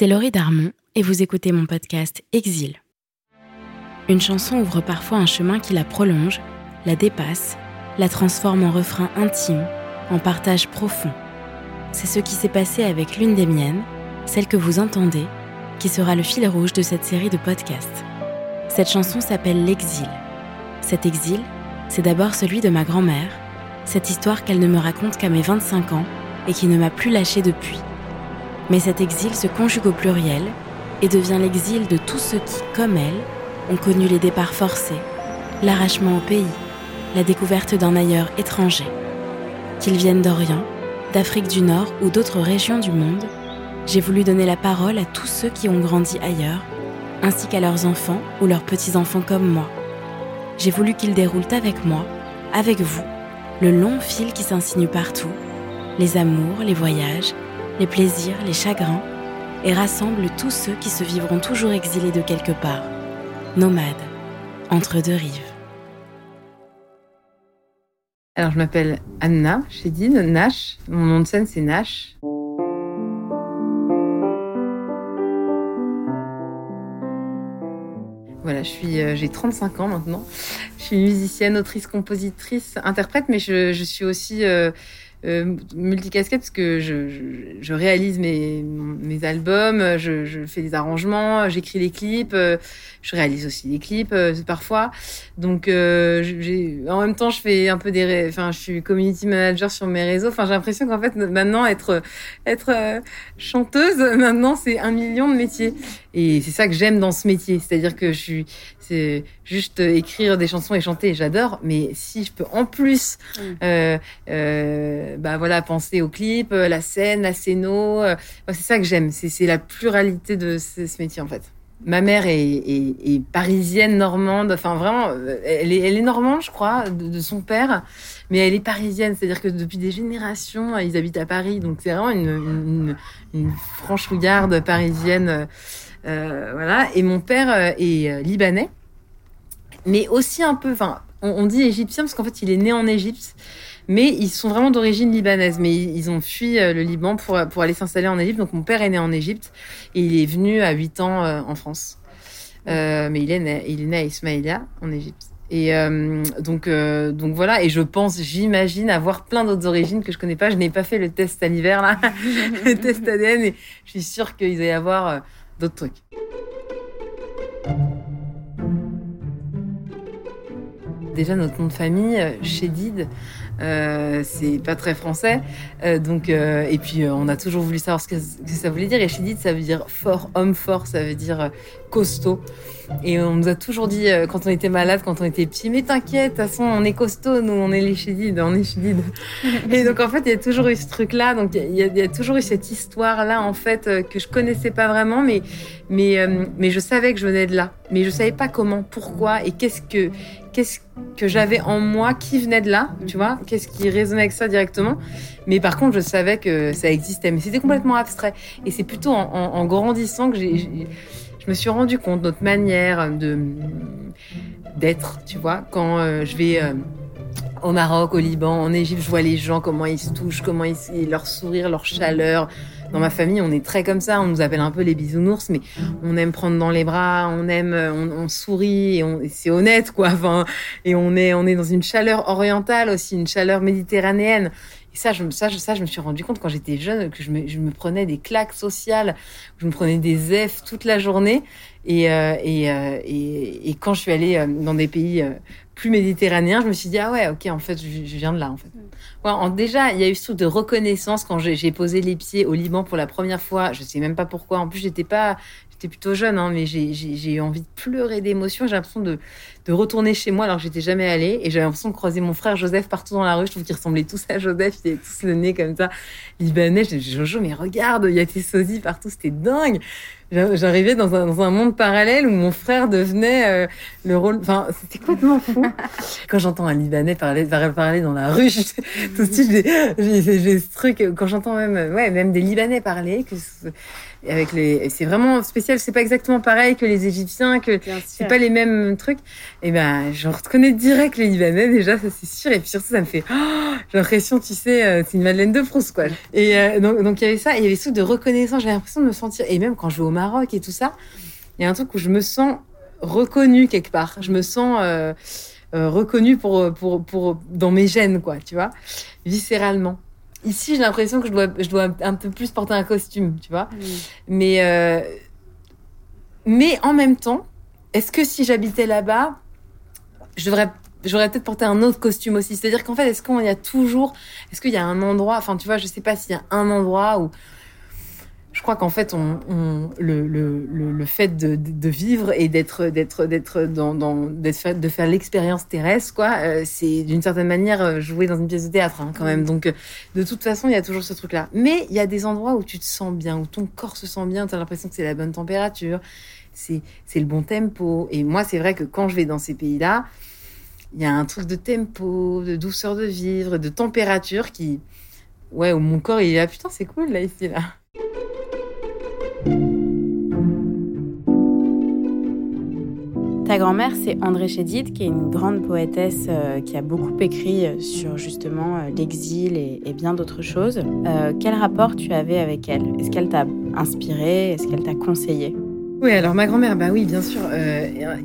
C'est Laurie Darmon et vous écoutez mon podcast Exil. Une chanson ouvre parfois un chemin qui la prolonge, la dépasse, la transforme en refrain intime, en partage profond. C'est ce qui s'est passé avec l'une des miennes, celle que vous entendez, qui sera le fil rouge de cette série de podcasts. Cette chanson s'appelle L'exil. Cet exil, c'est d'abord celui de ma grand-mère, cette histoire qu'elle ne me raconte qu'à mes 25 ans et qui ne m'a plus lâchée depuis. Mais cet exil se conjugue au pluriel et devient l'exil de tous ceux qui, comme elle, ont connu les départs forcés, l'arrachement au pays, la découverte d'un ailleurs étranger. Qu'ils viennent d'Orient, d'Afrique du Nord ou d'autres régions du monde, j'ai voulu donner la parole à tous ceux qui ont grandi ailleurs, ainsi qu'à leurs enfants ou leurs petits-enfants comme moi. J'ai voulu qu'ils déroulent avec moi, avec vous, le long fil qui s'insinue partout, les amours, les voyages, les plaisirs, les chagrins, et rassemble tous ceux qui se vivront toujours exilés de quelque part, nomades, entre deux rives. Alors, je m'appelle Anna Chédine, Nash. Mon nom de scène, c'est Nash. Voilà, euh, j'ai 35 ans maintenant. Je suis musicienne, autrice, compositrice, interprète, mais je, je suis aussi euh, euh, multicasquette parce que je, je, je réalise mes, mes albums, je, je, fais des arrangements, j'écris les clips, euh, je réalise aussi des clips euh, parfois. Donc, euh, en même temps, je fais un peu des, enfin, je suis community manager sur mes réseaux. Enfin, j'ai l'impression qu'en fait, maintenant, être être euh, chanteuse, maintenant, c'est un million de métiers. Et c'est ça que j'aime dans ce métier, c'est-à-dire que je suis, c'est juste écrire des chansons et chanter, j'adore. Mais si je peux en plus, mm. euh, euh, bah voilà, penser au clip, la scène, la scéno, euh, c'est ça que j'aime. C'est la pluralité de ce, métier en fait. Ma mère est, parisienne, normande. Enfin, vraiment, elle est, normande, je crois, de, son père, mais elle est parisienne. C'est-à-dire que depuis des générations, ils habitent à Paris. Donc, c'est vraiment une, une, une parisienne. Euh, voilà. Et mon père est libanais mais aussi un peu, enfin, on, dit égyptien parce qu'en fait, il est né en Égypte, mais ils sont vraiment d'origine libanaise. Mais ils, ont fui euh, le Liban pour, pour aller s'installer en Égypte. Donc, mon père est né en Égypte et il est venu à 8 ans euh, en France. Euh, mais il est né, il est né à Ismaïlia, en Égypte. Et donc, donc voilà. Et je pense, j'imagine avoir plein d'autres origines que je connais pas. Je n'ai pas fait le test à l'hiver le test ADN, et je suis sûre qu'il va y avoir d'autres trucs. Déjà, notre nom de famille, Chédid, euh, c'est pas très français. Euh, donc, euh, et puis, on a toujours voulu savoir ce que, ça voulait dire. Et Chédid, ça veut dire fort, homme fort, ça veut dire costaud. Et on nous a toujours dit, quand on était malade, quand on était petit, mais t'inquiète, de toute façon, on est costaud, nous, on est les Chédid, on est Chédid. et donc, en fait, il y a toujours eu ce truc-là. Donc, il y, y, a toujours eu cette histoire-là, en fait, que je connaissais pas vraiment, mais, mais, mais je savais que je venais de là. Mais je savais pas comment, pourquoi et qu'est-ce que, qu'est-ce que j'avais en moi qui venait de là, tu vois, qu'est-ce qui résonnait avec ça directement. Mais par contre, je savais que ça existait, mais c'était complètement abstrait. Et c'est plutôt en, grandissant que je me suis rendu compte de notre manière de d'être, tu vois, quand euh, je vais euh, au Maroc, au Liban, en Égypte, je vois les gens, comment ils se touchent, comment ils, leur sourire, leur chaleur. Dans ma famille, on est très comme ça. On nous appelle un peu les bisounours, mais on aime prendre dans les bras, on aime, on, on sourit, et, c'est honnête, quoi. Et on est, on est dans une chaleur orientale aussi, une chaleur méditerranéenne. Et ça, je, ça, ça, je me suis rendu compte quand j'étais jeune que je me, je me, prenais des claques sociales, je me prenais des F toute la journée. Et, euh, et, euh, et, et, quand je suis allée euh, dans des pays plus méditerranéens, je me suis dit, ah ouais, ok, en fait, je, je viens de là, en fait. Mm. Ouais, en, déjà, il y a eu ce truc de reconnaissance quand j'ai posé les pieds au Liban pour la première fois. Je sais même pas pourquoi. En plus, j'étais pas, j'étais plutôt jeune, hein, mais j'ai eu envie de pleurer d'émotion. J'ai l'impression de, de retourner chez moi alors que j'étais jamais allée. Et j'avais l'impression de croiser mon frère Joseph partout dans la rue. Je trouve qu'ils ressemblaient tous à Joseph. Ils avaient tous le nez comme ça, libanais. Je dis, Jojo, mais regarde, il y a tes sosies partout. C'était dingue. J'arrivais dans un, dans un, monde parallèle où mon frère devenait euh, le rôle. Enfin, c'était complètement fou. quand j'entends un Libanais parler, parler dans la rue, je, tout de suite, j'ai ce truc. Quand j'entends même, ouais, même des Libanais parler, que avec les, c'est vraiment spécial. C'est pas exactement pareil que les Égyptiens, que c'est pas les mêmes trucs. Et eh ben, je reconnais direct les Libanais déjà, ça c'est sûr. Et puis surtout, ça me fait, oh, j'ai l'impression, tu sais, euh, c'est une Madeleine de Proust, quoi. Et euh, donc, donc il y avait ça, il y avait ce de reconnaissance. J'avais l'impression de me sentir, et même quand je vais au Maroc et tout ça, il y a un truc où je me sens reconnue quelque part. Je me sens euh, euh, reconnue pour, pour, pour, dans mes gènes, quoi, tu vois, viscéralement. Ici, j'ai l'impression que je dois, je dois un peu plus porter un costume, tu vois. Mais, euh, mais en même temps, est-ce que si j'habitais là-bas, j'aurais peut-être porté un autre costume aussi? C'est-à-dire qu'en fait, est-ce qu'il y a toujours, est-ce qu'il y a un endroit, enfin, tu vois, je sais pas s'il y a un endroit où je crois qu'en fait, le, fait de, vivre et d'être, dans, de faire l'expérience terrestre, quoi, euh, c'est d'une certaine manière euh, jouer dans une pièce de théâtre, hein, quand même. Donc, euh, de toute façon, il y a toujours ce truc-là. Mais il y a des endroits où tu te sens bien, où ton corps se sent bien, tu as l'impression que c'est la bonne température, c'est, c'est le bon tempo. Et moi, c'est vrai que quand je vais dans ces pays-là, il y a un truc de tempo, de douceur de vivre, de température qui, ouais, où mon corps, il est là, putain, c'est cool, là, ici, là. Ta grand-mère, c'est André Chédid, qui est une grande poétesse euh, qui a beaucoup écrit euh, sur justement euh, l'exil et, bien d'autres choses. quel rapport tu avais avec elle? Est-ce qu'elle t'a inspiré? Est-ce qu'elle t'a conseillé? Oui, alors ma grand-mère, bah oui, bien sûr,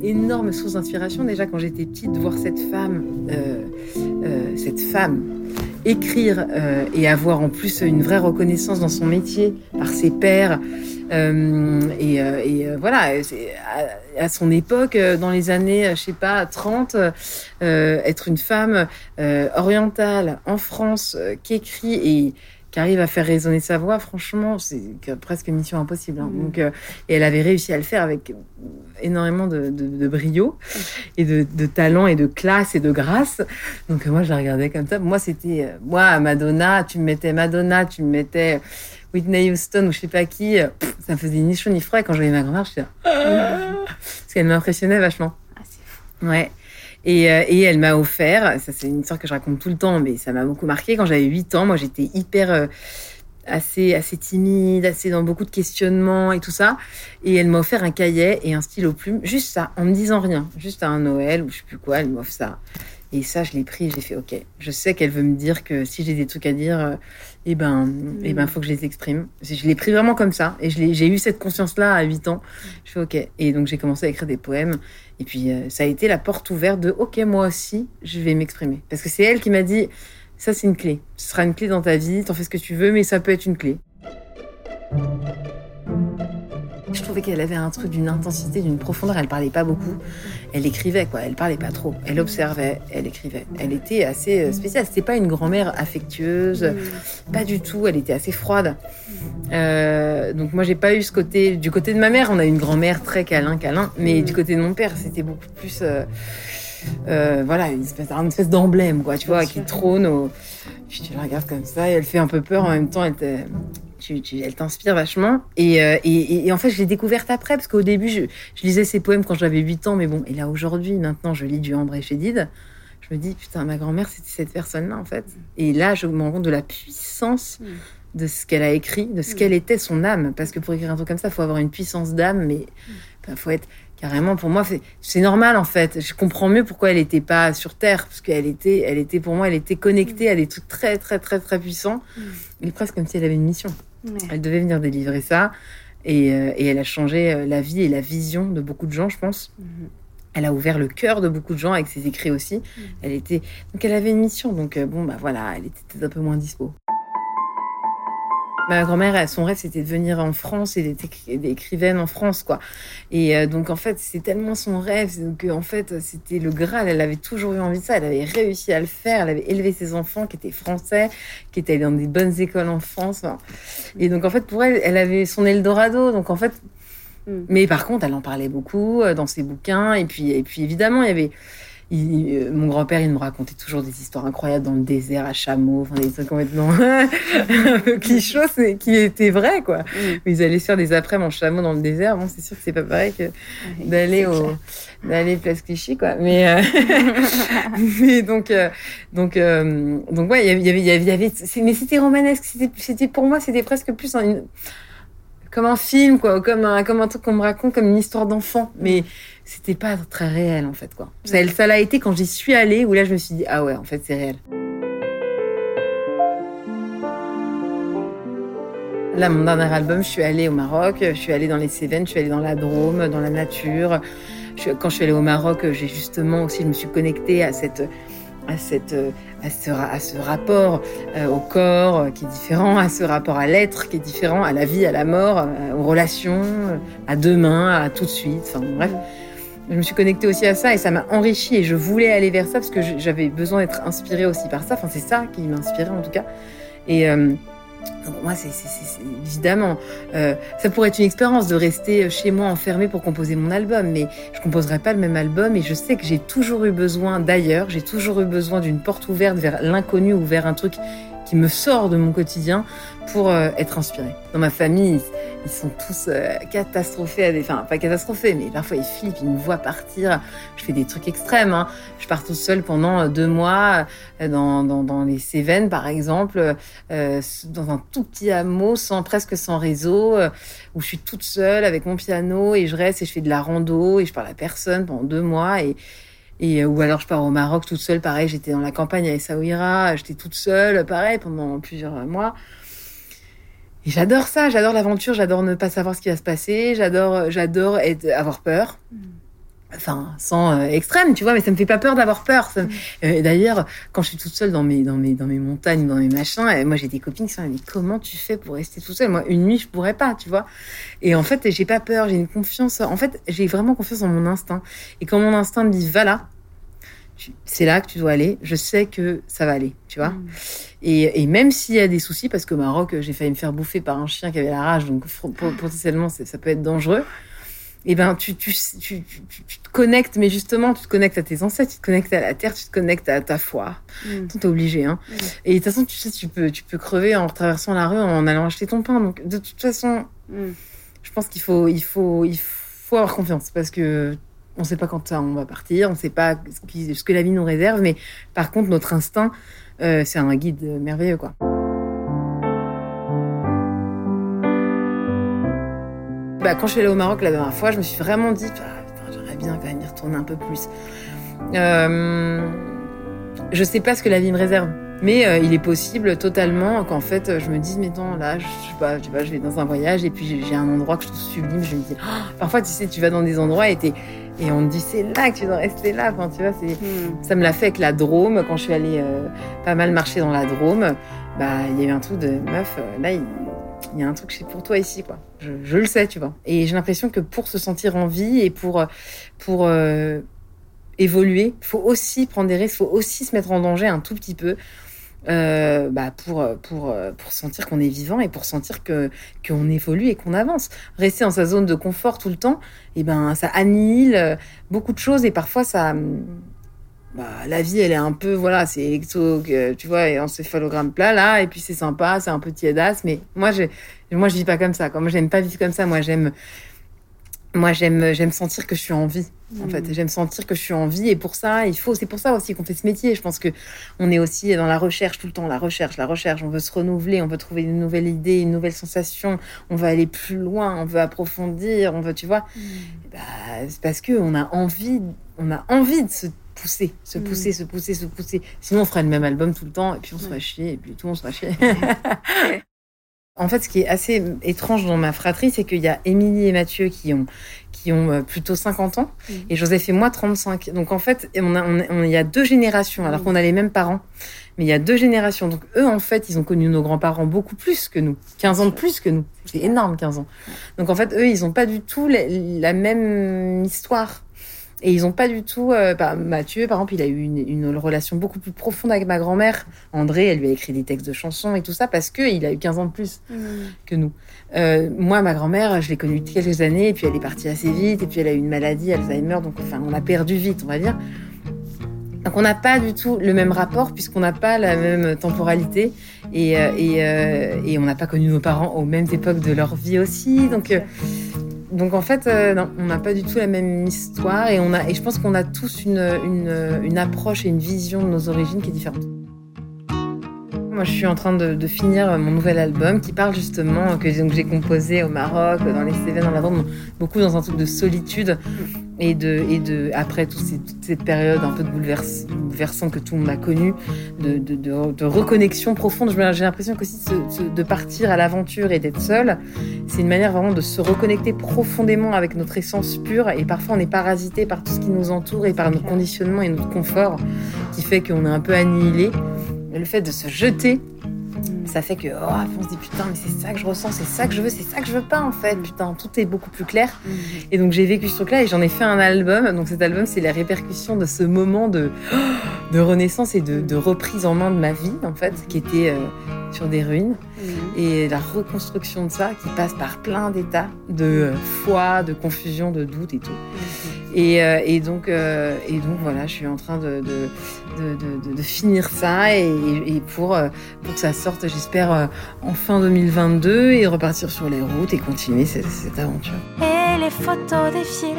énorme source d'inspiration. Déjà quand j'étais petite, de voir cette femme, cette femme écrire et avoir en plus une vraie reconnaissance dans son métier par ses pairs, euh, et, euh, et euh, voilà, à, à, son époque, dans les années, je sais pas, 30, être une femme orientale en France qui écrit et qui arrive à faire résonner sa voix, franchement, c'est presque mission impossible. Hein. Mmh. Donc, et elle avait réussi à le faire avec énormément de, de, de brio et de, de, talent et de classe et de grâce. Donc moi, je la regardais comme ça. Moi, c'était moi Madonna. Tu me mettais Madonna, tu me mettais Whitney Houston ou je sais pas qui, euh, ça me faisait ni chaud ni froid. Et quand je voyais ma grand-mère, je là. Parce qu'elle m'impressionnait vachement. Ah, Ouais. Et, euh, et elle m'a offert, ça c'est une histoire que je raconte tout le temps, mais ça m'a beaucoup marqué. Quand j'avais 8 ans, moi j'étais hyper euh, assez assez timide, assez dans beaucoup de questionnements et tout ça. Et elle m'a offert un cahier et un stylo plume, juste ça, en me disant rien, juste à un Noël ou je sais plus quoi, elle m'offre ça. Et ça, je l'ai pris, j'ai fait OK. Je sais qu'elle veut me dire que si j'ai des trucs à dire, et eh ben, et eh ben, mm. faut que je les exprime. Je l'ai pris vraiment comme ça, et j'ai eu cette conscience-là à 8 ans. Je fais ok, et donc j'ai commencé à écrire des poèmes, et puis euh, ça a été la porte ouverte de ok, moi aussi, je vais m'exprimer, parce que c'est elle qui m'a dit, ça c'est une clé, ce sera une clé dans ta vie, t'en fais ce que tu veux, mais ça peut être une clé. Trouvais qu'elle avait un truc d'une intensité, d'une profondeur. Elle parlait pas beaucoup. Elle écrivait, quoi. Elle parlait pas trop. Elle observait, elle écrivait. Elle était assez euh, spéciale. C'était pas une grand-mère affectueuse. Pas du tout. Elle était assez froide. Euh, donc moi, j'ai pas eu ce côté. Du côté de ma mère, on a une grand-mère très câlin, câlin. Mais du côté de mon père, c'était beaucoup plus. Euh, euh, voilà, une espèce, une espèce d'emblème, quoi, tu vois, qui trône. Au... Puis tu la regardes comme ça et elle fait un peu peur en même temps. Elle elle t'inspire vachement. Euh, et, et, en fait, je l'ai découverte après, parce qu'au début, je, lisais ses poèmes quand j'avais 8 ans, mais bon, et là aujourd'hui, maintenant, je lis du André Chédid. Je me dis, putain, ma grand-mère, c'était cette personne-là, en fait. Et là, je me rends compte de la puissance mm. de ce qu'elle a écrit, de ce mm. qu'elle était, son âme. Parce que pour écrire un truc comme ça, il faut avoir une puissance d'âme, mais il mm. faut être carrément pour moi c'est normal en fait je comprends mieux pourquoi elle n'était pas sur terre parce qu'elle était elle était pour moi elle était connectée à des trucs très très très très puissants et presque comme si elle avait une mission elle devait venir délivrer ça. Et, euh, et, elle a changé euh, la vie et la vision de beaucoup de gens, je pense. Mhm. Elle a ouvert le cœur de beaucoup de gens avec ses écrits aussi. Mhm. Elle était donc elle avait une mission. Donc euh, bon bah voilà, elle était un peu moins dispo. Ma grand-mère, son rêve, c'était de venir en France et d'être écrivaine en France, quoi. Et euh, donc, en fait, c'est tellement son rêve que, en fait, c'était le Graal. Elle avait toujours eu envie de ça. Elle avait réussi à le faire. Elle avait élevé ses enfants qui étaient français, qui étaient dans des bonnes écoles en France. Et donc, en fait, pour elle, elle avait son Eldorado. Donc, en fait, mm. mais par contre, elle en parlait beaucoup euh, dans ses bouquins. Et puis, et puis évidemment, il y avait euh, mon grand-père, il me racontait toujours des histoires incroyables dans le désert, à chameau, enfin des trucs complètement un peu clichés, qui étaient vrais, quoi. Mm. Ils allaient se faire des après en chameau dans le désert. Bon, c'est sûr que c'est pas pareil que d'aller au d'aller place Clichy, quoi. Mais euh, mais donc euh, donc donc ouais, il y avait il y avait, y avait mais c'était romanesque. C'était pour moi, c'était presque plus une comme un film, quoi, comme un comme un truc qu'on me raconte, comme une histoire d'enfant, mais c'était pas très réel en fait quoi. Ça, ça l'a été quand j'y suis allée où là je me suis dit ah ouais en fait c'est réel. Là, mon dernier album, je suis allée au Maroc, je suis allée dans les Cévennes, je suis allée dans la Drôme, dans la nature. quand je suis allée au Maroc, j'ai justement aussi, je me suis connectée à cette, à cette, à ce, à ce rapport euh, au corps euh, qui est différent, à ce rapport à l'être qui est différent, à la vie, à la mort, euh, aux relations, à demain, à tout de suite. Enfin bref je me suis connectée aussi à ça et ça m'a enrichi et je voulais aller vers ça parce que j'avais besoin d'être inspirée aussi par ça. Enfin, c'est ça qui m'inspirait en tout cas. Et euh, donc moi, c'est évidemment, euh, ça pourrait être une expérience de rester chez moi enfermée pour composer mon album, mais je composerai pas le même album et je sais que j'ai toujours eu besoin d'ailleurs, j'ai toujours eu besoin d'une porte ouverte vers l'inconnu ou vers un truc qui me sort de mon quotidien pour euh, être inspirée. Dans ma famille, ils sont tous euh, catastrophés, enfin pas catastrophés, mais parfois ils flippent, ils me voient partir. Je fais des trucs extrêmes. Hein. Je pars toute seule pendant euh, deux mois euh, dans, dans, dans les Cévennes, par exemple, euh, dans un tout petit hameau, sans presque sans réseau, où je suis toute seule avec mon piano et je reste et je fais de la rando et je parle à personne pendant deux mois et et ou alors je pars au Maroc toute seule, pareil, j'étais dans la campagne à Essaouira, j'étais toute seule, pareil, pendant plusieurs mois. Et j'adore ça, j'adore l'aventure, j'adore ne pas savoir ce qui va se passer, j'adore, j'adore être, avoir peur. Mm. Enfin, sans euh, extrême, tu vois, mais ça me fait pas peur d'avoir peur. Mm. Euh, d'ailleurs, quand je suis toute seule dans mes, dans mes, dans mes montagnes, dans mes machins, moi j'ai des copines qui sont là, mais comment tu fais pour rester toute seule? Moi, une nuit, je pourrais pas, tu vois. Et en fait, j'ai pas peur, j'ai une confiance. En fait, j'ai vraiment confiance en mon instinct. Et quand mon instinct me dit, va là, c'est là que tu dois aller. Je sais que ça va aller, tu vois. Mm. Et, et, même s'il y a des soucis, parce qu'au Maroc, j'ai failli me faire bouffer par un chien qui avait la rage, donc potentiellement ça peut être dangereux. Et eh ben tu, tu, tu, tu, te connectes, mais justement tu te connectes à tes ancêtres, tu te connectes à la terre, tu te connectes à ta foi. Mm. T'es obligé, hein. Mm. Et de toute façon, tu sais, tu peux, tu peux crever en traversant la rue, en allant acheter ton pain. Donc de toute façon, je pense qu'il faut, il faut, il faut avoir confiance, parce que on ne sait pas quand on va partir, on ne sait pas ce que la vie nous réserve, mais par contre, notre instinct, euh, c'est un guide merveilleux, quoi. Bah, quand je suis allée au Maroc la dernière fois, je me suis vraiment dit, ah, j'aimerais bien quand même y retourner un peu plus. Euh, je sais pas ce que la vie me réserve. Mais euh, il est possible totalement qu'en fait, je me dise, mais non, là, je, sais pas, je, vais dans un voyage et puis j'ai un endroit que je trouve sublime. Je me dis, oh, parfois, tu sais, tu vas dans des endroits et, et on te dit, c'est là que tu dois rester là. Enfin, tu vois, hmm. ça me l'a fait avec la Drôme. Quand je suis allée euh, pas mal marcher dans la Drôme, bah, il y a eu un truc de meuf, euh, là, il, y a un truc pour toi ici, quoi. Je, je le sais, tu vois. Et j'ai l'impression que pour se sentir en vie et pour, pour évoluer, il faut aussi prendre des risques, il faut aussi se mettre en danger un tout petit peu. Euh, bah pour, pour, pour sentir qu'on est vivant et pour sentir que qu'on évolue et qu'on avance. Rester dans sa zone de confort tout le temps, et eh ben ça annihile beaucoup de choses et parfois ça bah, la vie elle est un peu voilà c'est tu vois et encéphalogramme plat là et puis c'est sympa c'est un peu tiédasse mais moi je moi je vis pas comme ça moi j'aime pas vivre comme ça moi j'aime moi j'aime j'aime sentir que je suis en vie en fait, mm. j'aime sentir que je suis en vie et pour ça, il faut. C'est pour ça aussi qu'on fait ce métier. Je pense que on est aussi dans la recherche tout le temps, la recherche, la recherche. On veut se renouveler, on veut trouver une nouvelle idée, une nouvelle sensation. On veut aller plus loin, on veut approfondir, on veut, tu vois. Mm. Bah, c'est parce que on a envie, on a envie de se pousser, se mm. pousser, se pousser, se pousser. Sinon, on ferait le même album tout le temps et puis on se ferait chier et puis tout le monde se ferait chier. En fait, ce qui est assez étrange dans ma fratrie, c'est qu'il y a Émilie et Mathieu qui ont qui ont euh, plutôt 50 ans et Joseph et moi 35. Donc en fait, on a, on, il y a deux générations alors qu'on a les mêmes parents. mais il y a deux générations. Donc eux, en fait, ils ont connu nos grands-parents beaucoup plus que nous. 15 ans de plus que nous. C'est énorme, 15 ans. Donc en fait, eux, ils n'ont pas du tout la même histoire. Et ils n'ont pas du tout. Euh, bah, Mathieu, par exemple, il a eu une, une, relation beaucoup plus profonde avec ma grand-mère. André, elle lui a écrit des textes de chansons et tout ça parce qu'il a eu 15 ans de plus mmh. que nous. Euh, moi, ma grand-mère, je l'ai connue quelques années et puis elle est partie assez vite et puis elle a eu une maladie, Alzheimer, donc enfin, on a perdu vite, on va dire. Donc on n'a pas du tout le même rapport puisqu'on n'a pas la même temporalité et, et, euh, et on n'a pas connu nos parents aux mêmes époques de leur vie aussi. Donc donc en fait, euh, non, on n'a pas du tout la même histoire et, on a, et je pense qu'on a tous une, une, une, approche et une vision de nos origines qui est différente. Moi, je suis en train de, de finir mon nouvel album qui parle justement, que j'ai composé au Maroc, dans les Cévennes, dans la Drôme, beaucoup dans un truc de solitude et de, et de après toute cette période un peu de bouleversant que tout le monde a connu, de, de, de, reconnexion profonde. J'ai l'impression qu'aussi de, de partir à l'aventure et d'être seul, c'est une manière vraiment de se reconnecter profondément avec notre essence pure. Et parfois, on est parasité par tout ce qui nous entoure et par nos conditionnements et notre confort, qui fait qu'on est un peu annihilé. Mais le fait de se jeter ça fait que oh, on se dit putain mais c'est ça que je ressens, c'est ça que je veux, c'est ça que je veux pas en fait. Putain, tout est beaucoup plus clair. Mhm. Et donc j'ai vécu ce truc-là et j'en ai fait un album. Donc cet album c'est la répercussion de ce moment de, de renaissance et de, de, reprise en main de ma vie en fait, qui était euh, sur des ruines. Mhm. Et la reconstruction de ça qui passe par plein d'états de euh, foi, de confusion, de doute et tout. Et, euh, et, donc, et donc voilà, je suis en train de, finir ça et, et pour, que ça sorte, j'espère, euh, en fin 2022 et repartir sur les routes et continuer cette, cette aventure. Et les photos défilent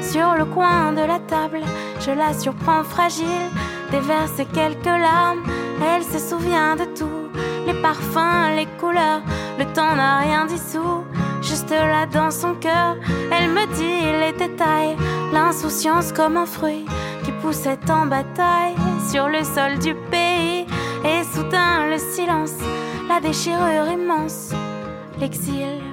sur le coin de la table. Je la surprends fragile, déverse quelques larmes. Elle se souvient de tout, les parfums, les couleurs. Le temps n'a rien dissous, juste là dans son cœur. Elle me dit les détails, l'insouciance comme un fruit qui poussait en bataille sur le sol du pays. Et soudain le silence, la déchirure immense, l'exil.